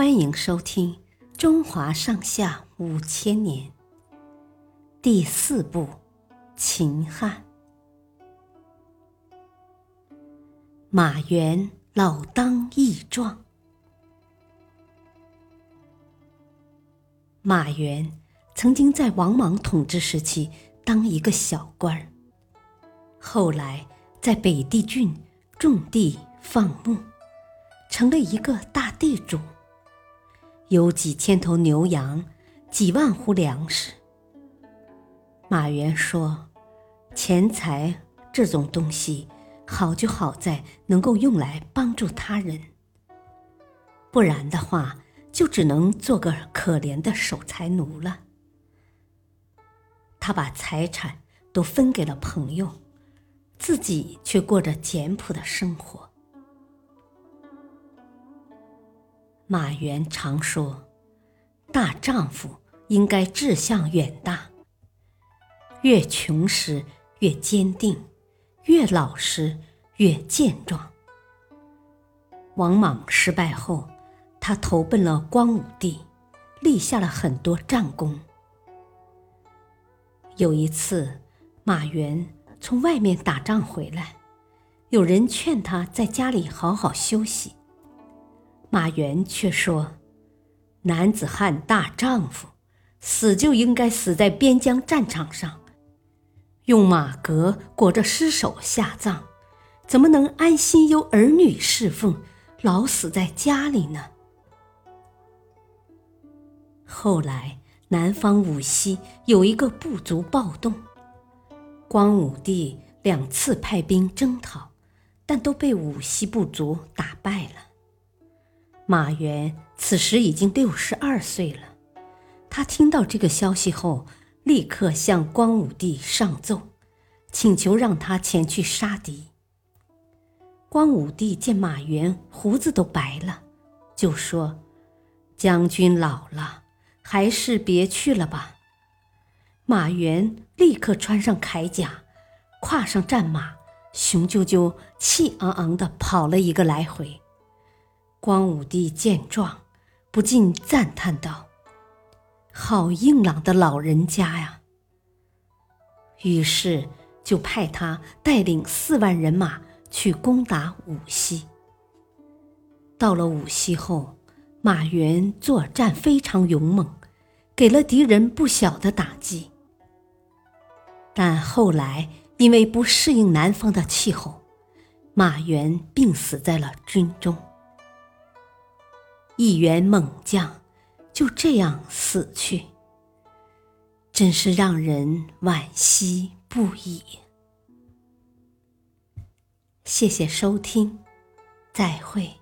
欢迎收听《中华上下五千年》第四部《秦汉》。马援老当益壮。马援曾经在王莽统治时期当一个小官儿，后来在北地郡种地放牧，成了一个大地主。有几千头牛羊，几万户粮食。马原说：“钱财这种东西，好就好在能够用来帮助他人，不然的话，就只能做个可怜的守财奴了。”他把财产都分给了朋友，自己却过着简朴的生活。马原常说：“大丈夫应该志向远大，越穷时越坚定，越老时越健壮。”王莽失败后，他投奔了光武帝，立下了很多战功。有一次，马原从外面打仗回来，有人劝他在家里好好休息。马援却说：“男子汉大丈夫，死就应该死在边疆战场上，用马革裹着尸首下葬，怎么能安心由儿女侍奉，老死在家里呢？”后来，南方武西有一个部族暴动，光武帝两次派兵征讨，但都被武西部族打败了。马援此时已经六十二岁了，他听到这个消息后，立刻向光武帝上奏，请求让他前去杀敌。光武帝见马援胡子都白了，就说：“将军老了，还是别去了吧。”马援立刻穿上铠甲，跨上战马，雄赳赳、气昂昂地跑了一个来回。光武帝见状，不禁赞叹道：“好硬朗的老人家呀！”于是就派他带领四万人马去攻打武西。到了武西后，马援作战非常勇猛，给了敌人不小的打击。但后来因为不适应南方的气候，马援病死在了军中。一员猛将就这样死去，真是让人惋惜不已。谢谢收听，再会。